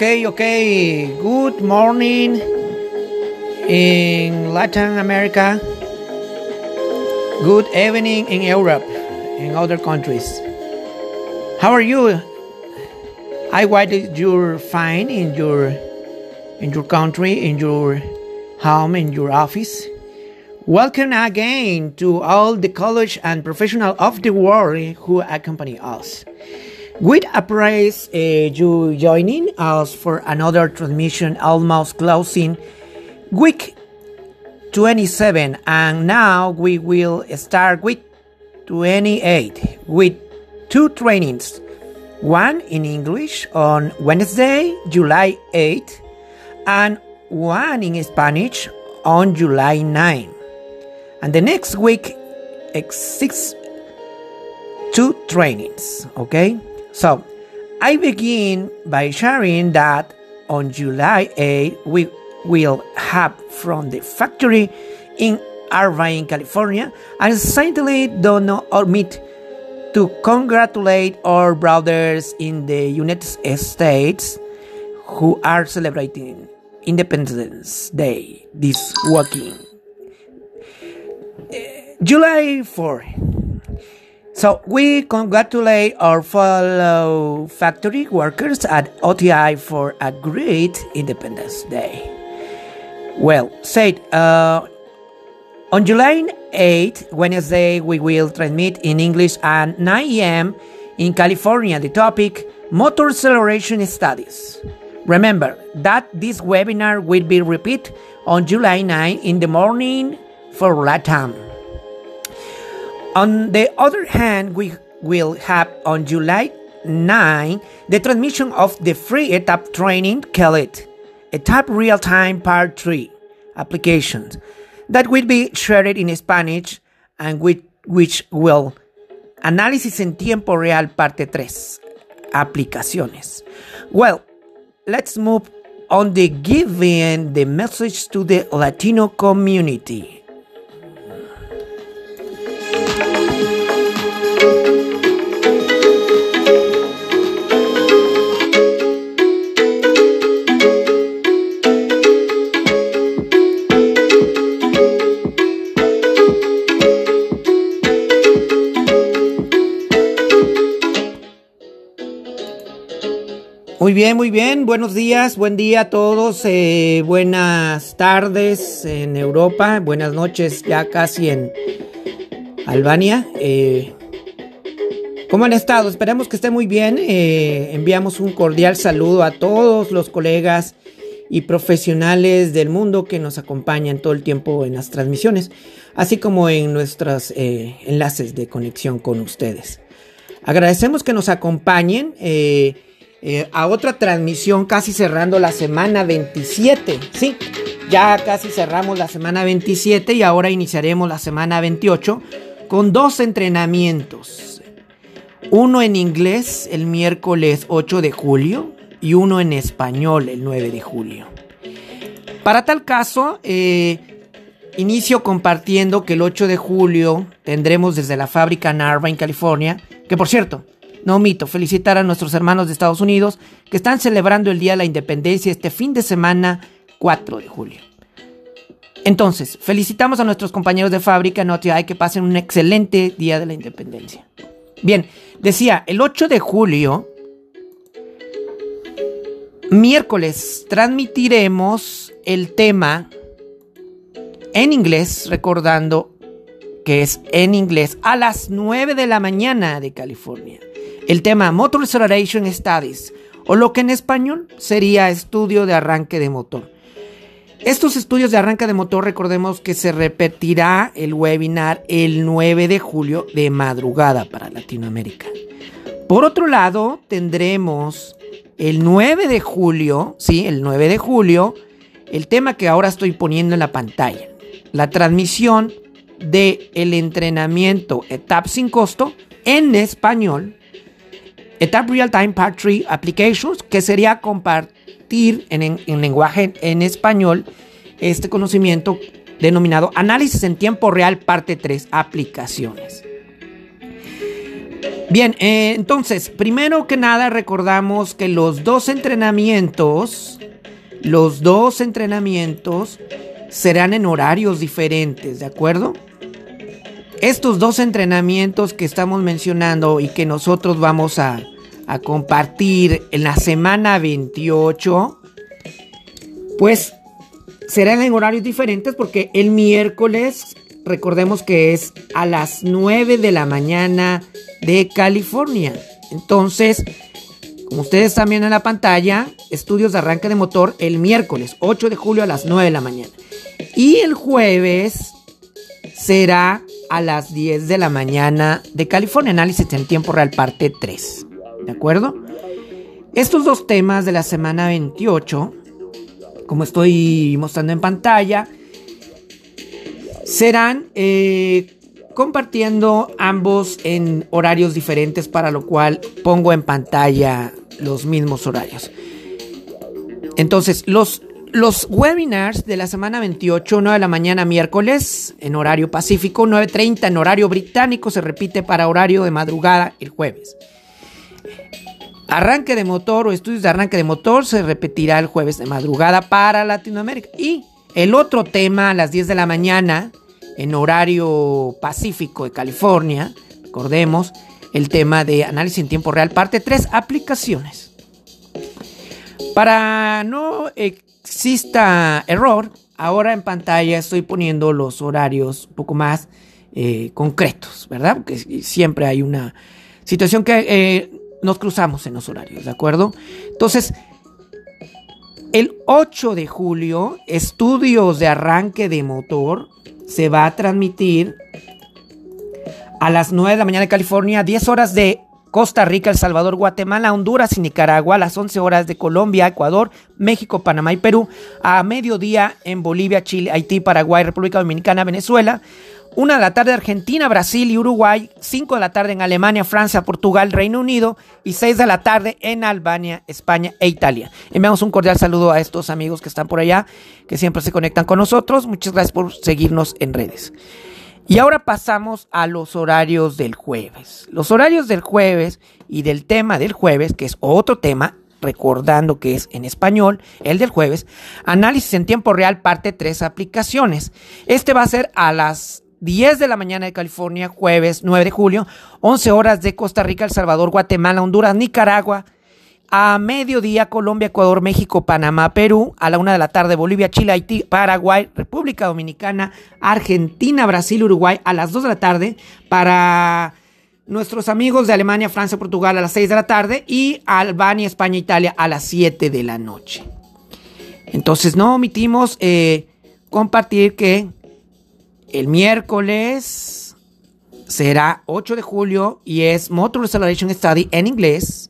okay, okay. Good morning in Latin America. Good evening in Europe in other countries. How are you? I hope you're fine in your in your country, in your home, in your office. Welcome again to all the college and professional of the world who accompany us. We appraise uh, you joining us for another transmission almost closing week 27 and now we will start with 28 with two trainings. One in English on Wednesday July 8 and one in Spanish on July 9 and the next week six two trainings okay so I begin by sharing that on July 8 we will have from the factory in Irvine, California, and certainly do not omit to congratulate our brothers in the United States who are celebrating Independence Day this weekend. Eh, July 4. So we congratulate our fellow factory workers at OTI for a great Independence Day. Well, said uh, on July 8, Wednesday, we will transmit in English at 9 a.m. in California the topic Motor Acceleration Studies. Remember that this webinar will be repeated on July 9 in the morning for LATAM. On the other hand, we will have on July 9 the transmission of the free ETAP training called ETAP Real Time Part 3 applications that will be shared in Spanish and which, which will Análisis en tiempo real parte 3 aplicaciones. Well, let's move on the giving the message to the Latino community. Muy bien, muy bien. Buenos días, buen día a todos. Eh, buenas tardes en Europa. Buenas noches ya casi en Albania. Eh, ¿Cómo han estado? Esperemos que estén muy bien. Eh, enviamos un cordial saludo a todos los colegas y profesionales del mundo que nos acompañan todo el tiempo en las transmisiones, así como en nuestros enlaces de conexión con ustedes. Agradecemos que nos acompañen. A otra transmisión casi cerrando la semana 27. Sí, ya casi cerramos la semana 27 y ahora iniciaremos la semana 28 con dos entrenamientos. Uno en inglés el miércoles 8 de julio y uno en español el 9 de julio. Para tal caso, eh, inicio compartiendo que el 8 de julio tendremos desde la fábrica Narva en California, que por cierto, no omito felicitar a nuestros hermanos de Estados Unidos que están celebrando el Día de la Independencia este fin de semana 4 de julio. Entonces, felicitamos a nuestros compañeros de fábrica hay que pasen un excelente Día de la Independencia. Bien, decía, el 8 de julio, miércoles, transmitiremos el tema en inglés, recordando que es en inglés, a las 9 de la mañana de California el tema Motor Acceleration Studies, o lo que en español sería estudio de arranque de motor. Estos estudios de arranque de motor, recordemos que se repetirá el webinar el 9 de julio de madrugada para Latinoamérica. Por otro lado, tendremos el 9 de julio, sí, el 9 de julio, el tema que ahora estoy poniendo en la pantalla, la transmisión de entrenamiento ETAP sin costo en español ETAP Real Time Part 3 Applications, que sería compartir en, lenguaje en español este conocimiento denominado Análisis en tiempo real parte 3 Aplicaciones. Bien, eh, entonces, primero que nada recordamos que los dos entrenamientos, los dos entrenamientos serán en horarios diferentes, ¿de acuerdo? Estos dos entrenamientos que estamos mencionando y que nosotros vamos a, compartir en la semana 28, pues serán en horarios diferentes porque el miércoles recordemos que es a las 9 de la mañana de California. Entonces, como ustedes están viendo en la pantalla, estudios de arranque de motor el miércoles 8 de julio a las 9 de la mañana. Y el jueves será a las 10 de la mañana de California, análisis en tiempo real parte 3. ¿De acuerdo? Estos dos temas de la semana 28, como estoy mostrando en pantalla, serán eh, compartiendo ambos en horarios diferentes, para lo cual pongo en pantalla los mismos horarios. Entonces, los, los webinars de la semana 28, 9 de la mañana miércoles en horario pacífico, 9.30 en horario británico, se repite para horario de madrugada el jueves. Arranque de motor o estudios de arranque de motor se repetirá el jueves de madrugada para Latinoamérica. Y el otro tema a las 10 de la mañana en horario pacífico de California, recordemos, el tema de análisis en tiempo real, parte 3, aplicaciones. Para no exista error, ahora en pantalla estoy poniendo los horarios un poco más eh, concretos, ¿verdad? Porque siempre hay una situación que eh, nos cruzamos en los horarios, ¿de acuerdo? Entonces, el 8 de julio, estudios de arranque de motor se va a transmitir a las 9 de la mañana de California, 10 horas de Costa Rica, El Salvador, Guatemala, Honduras y Nicaragua, a las 11 horas de Colombia, Ecuador, México, Panamá y Perú, a mediodía en Bolivia, Chile, Haití, Paraguay, República Dominicana, Venezuela, una de la tarde Argentina, Brasil y Uruguay, 5 de la tarde en Alemania, Francia, Portugal, Reino Unido y 6 de la tarde en Albania, España e Italia. Enviamos un cordial saludo a estos amigos que están por allá, que siempre se conectan con nosotros. Muchas gracias por seguirnos en redes. Y ahora pasamos a los horarios del jueves. Los horarios del jueves y del tema del jueves, que es otro tema, recordando que es en español, el del jueves, análisis en tiempo real, parte 3, aplicaciones. Este va a ser a las 10 de la mañana de California, jueves 9 de julio, 11 horas de Costa Rica, El Salvador, Guatemala, Honduras, Nicaragua, a mediodía Colombia, Ecuador, México, Panamá, Perú, a la una de la tarde Bolivia, Chile, Haití, Paraguay, República Dominicana, Argentina, Brasil, Uruguay, a las 2 de la tarde para nuestros amigos de Alemania, Francia, Portugal a las 6 de la tarde y Albania, España, Italia a las 7 de la noche. Entonces no omitimos eh, compartir que el miércoles será 8 de julio y es Motor Acceleration Study en inglés.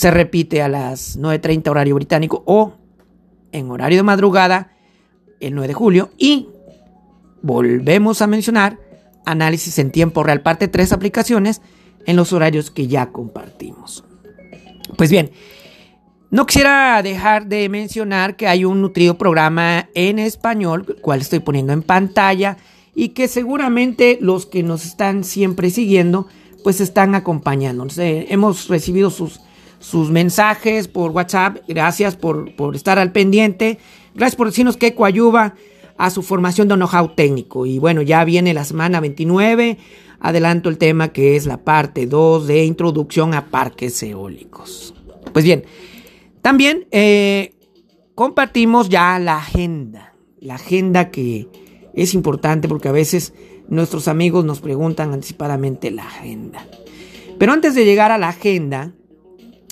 Se repite a las 9.30 horario británico o en horario de madrugada el 9 de julio. Y volvemos a mencionar análisis en tiempo real, parte 3 aplicaciones en los horarios que ya compartimos. Pues bien, no quisiera dejar de mencionar que hay un nutrido programa en español, el cual estoy poniendo en pantalla y que seguramente los que nos están siempre siguiendo, pues están acompañando. hemos recibido sus, sus mensajes por WhatsApp, gracias por, por estar al pendiente, gracias por decirnos que coayuva a su formación de know-how técnico. Y bueno, ya viene la semana 29, adelanto el tema que es la parte 2 de introducción a parques eólicos. Pues bien, también eh, compartimos ya la agenda, la agenda que es importante porque a veces nuestros amigos nos preguntan anticipadamente la agenda. Pero antes de llegar a la agenda,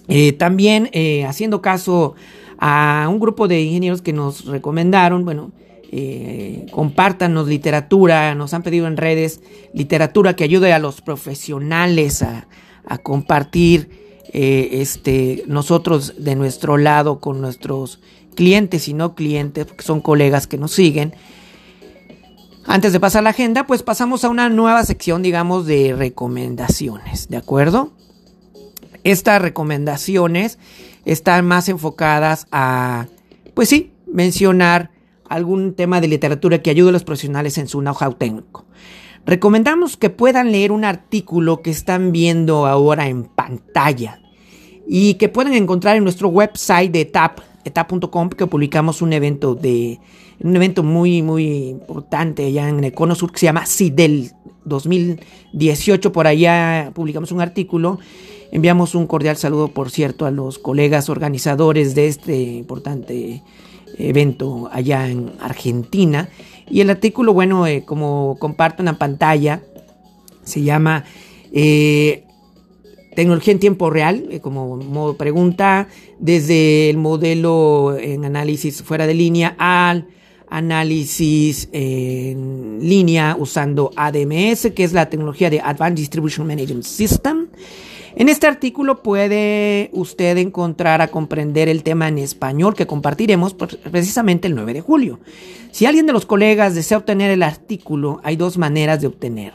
eh, también eh, haciendo caso a un grupo de ingenieros que nos recomendaron, bueno, eh, compártanos literatura, nos han pedido en redes literatura que ayude a los profesionales a, compartir eh, este, nosotros de nuestro lado con nuestros clientes y no clientes, porque son colegas que nos siguen. Antes de pasar la agenda, pues pasamos a una nueva sección, digamos, de recomendaciones, ¿de acuerdo? Estas recomendaciones están más enfocadas a, pues sí, mencionar algún tema de literatura que ayude a los profesionales en su know-how técnico. Recomendamos que puedan leer un artículo que están viendo ahora en pantalla y que pueden encontrar en nuestro website de etap, etap.com, que publicamos un evento de un evento muy muy importante allá en el Cono Sur que se llama CIDEL 2018. Por allá publicamos un artículo. Enviamos un cordial saludo, por cierto, a los colegas organizadores de este importante evento allá en Argentina. Y el artículo, bueno, eh, como comparto en la pantalla, se llama eh, Tecnología en tiempo real, eh, como modo pregunta, desde el modelo en análisis fuera de línea al análisis en línea usando ADMS, que es la tecnología de Advanced Distribution Management System. En este artículo puede usted encontrar a comprender el tema en español que compartiremos precisamente el 9 de julio. Si alguien de los colegas desea obtener el artículo, hay dos maneras de obtener.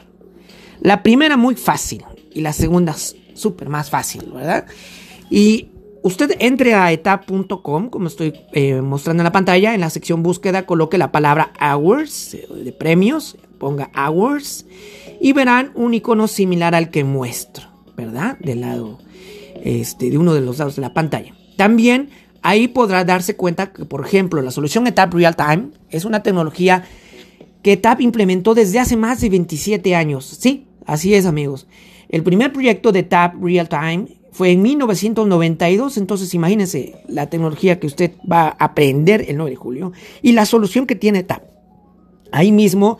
La primera muy fácil y la segunda súper más fácil, ¿verdad? Y usted entre a etap.com, como estoy eh, mostrando en la pantalla, en la sección búsqueda coloque la palabra hours eh, de premios, ponga hours y verán un icono similar al que muestro. ¿Verdad? Del lado, este, de uno de los lados de la pantalla. También ahí podrá darse cuenta que, por ejemplo, la solución ETAP Real Time es una tecnología que ETAP implementó desde hace más de 27 años. Sí, así es, amigos. El primer proyecto de ETAP Real Time fue en 1992, entonces imagínense la tecnología que usted va a aprender el 9 de julio y la solución que tiene ETAP. Ahí mismo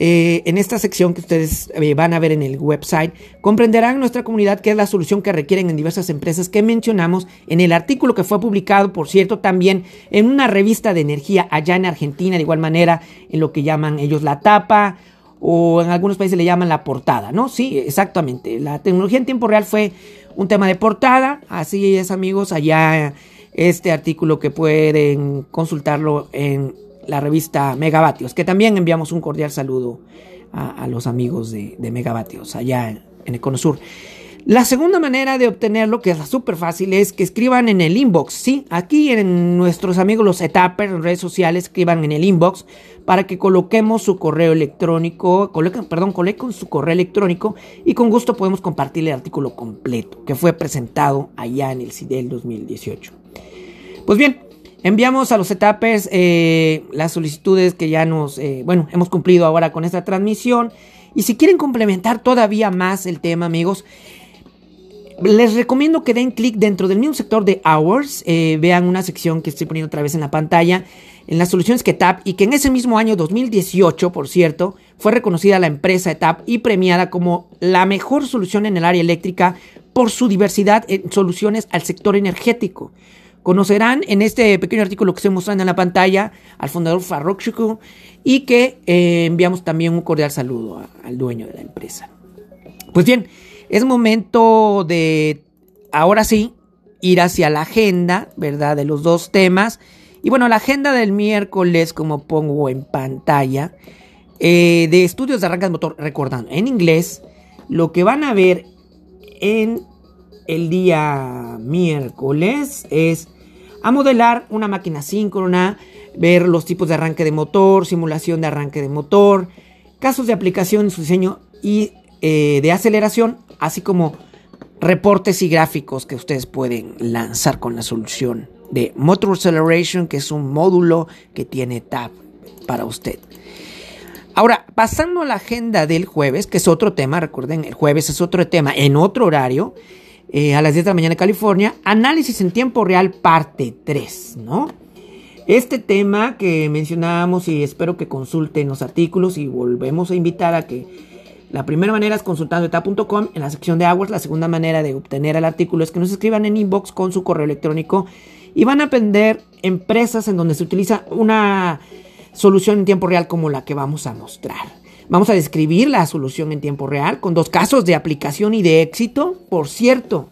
eh, en esta sección que ustedes eh, van a ver en el website, comprenderán nuestra comunidad que es la solución que requieren en diversas empresas que mencionamos en el artículo que fue publicado, por cierto, también en una revista de energía allá en Argentina, de igual manera en lo que llaman ellos la tapa o en algunos países le llaman la portada, ¿no? Sí, exactamente. La tecnología en tiempo real fue un tema de portada, así es amigos, allá este artículo que pueden consultarlo en la revista Megavatios, que también enviamos un cordial saludo a, los amigos de, Megavatios allá en, el Cono Sur. La segunda manera de obtenerlo, que es súper fácil, es que escriban en el inbox. Sí, aquí en nuestros amigos los etapers en redes sociales, escriban en el inbox para que coloquemos su correo electrónico, coloquen, perdón, coloquen su correo electrónico y con gusto podemos compartir el artículo completo que fue presentado allá en el CIDEL 2018. Pues bien, Enviamos a los etapes eh, las solicitudes que ya nos, eh, bueno, hemos cumplido ahora con esta transmisión. Y si quieren complementar todavía más el tema, amigos, les recomiendo que den clic dentro del mismo sector de Hours. Eh, vean una sección que estoy poniendo otra vez en la pantalla, en las soluciones que TAP, y que en ese mismo año 2018, por cierto, fue reconocida la empresa ETAP y premiada como la mejor solución en el área eléctrica por su diversidad en soluciones al sector energético. Conocerán en este pequeño artículo que estoy mostrando en la pantalla al fundador Farrokh y que eh, enviamos también un cordial saludo al dueño de la empresa. Pues bien, es momento de, ahora sí, ir hacia la agenda, ¿verdad? De los dos temas. Y bueno, la agenda del miércoles, como pongo en pantalla, eh, de estudios de arrancas motor, recordando, en inglés, lo que van a ver en el día miércoles es a modelar una máquina síncrona, ver los tipos de arranque de motor, simulación de arranque de motor, casos de aplicación en su diseño y eh, de aceleración, así como reportes y gráficos que ustedes pueden lanzar con la solución de Motor Acceleration, que es un módulo que tiene TAP para usted. Ahora, pasando a la agenda del jueves, que es otro tema, recuerden, el jueves es otro tema en otro horario. Eh, a las 10 de la mañana en California. Análisis en tiempo real, parte 3, ¿no? Este tema que mencionábamos y espero que consulten los artículos y volvemos a invitar a que la primera manera es consultando eta.com en la sección de Hours. La segunda manera de obtener el artículo es que nos escriban en inbox con su correo electrónico y van a aprender empresas en donde se utiliza una solución en tiempo real como la que vamos a mostrar. Vamos a describir la solución en tiempo real con dos casos de aplicación y de éxito. Por cierto,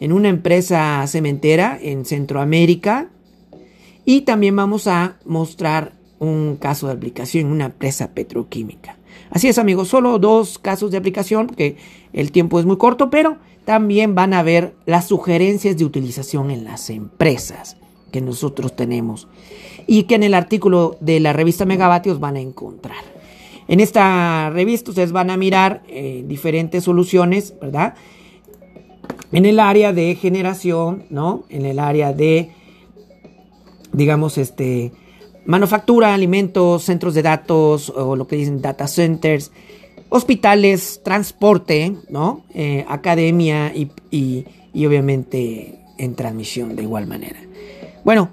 en una empresa cementera en Centroamérica. Y también vamos a mostrar un caso de aplicación en una empresa petroquímica. Así es amigos, solo dos casos de aplicación porque el tiempo es muy corto, pero también van a ver las sugerencias de utilización en las empresas que nosotros tenemos y que en el artículo de la revista Megavatios van a encontrar. En esta revista ustedes van a mirar eh, diferentes soluciones, ¿verdad? En el área de generación, ¿no? En el área de, digamos, este, manufactura, alimentos, centros de datos o lo que dicen data centers, hospitales, transporte, ¿no? Eh, academia y, y obviamente en transmisión de igual manera. Bueno,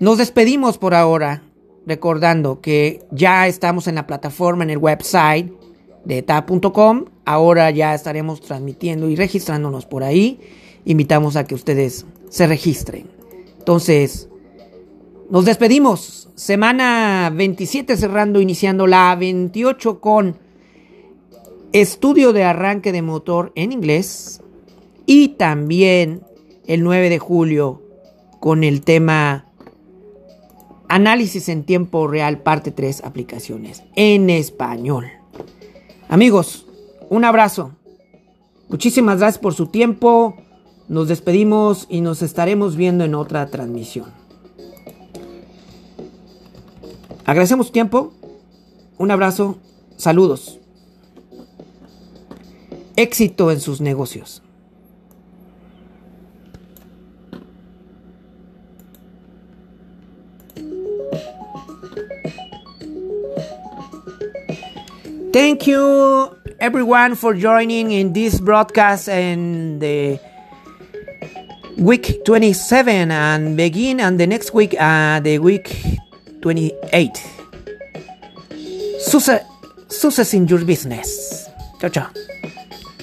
nos despedimos por ahora recordando que ya estamos en la plataforma, en el website de ta.com. Ahora ya estaremos transmitiendo y registrándonos por ahí. Invitamos a que ustedes se registren. Entonces, nos despedimos. Semana 27 cerrando, iniciando la 28 con estudio de arranque de motor en inglés. Y también el 9 de julio con el tema Análisis en tiempo real, parte 3, aplicaciones en español. Amigos, un abrazo. Muchísimas gracias por su tiempo. Nos despedimos y nos estaremos viendo en otra transmisión. Agradecemos su tiempo. Un abrazo. Saludos. Éxito en sus negocios. Thank you everyone for joining in this broadcast and the week 27 and begin and the next week uh, the week 28 success, success in your business. Ciao ciao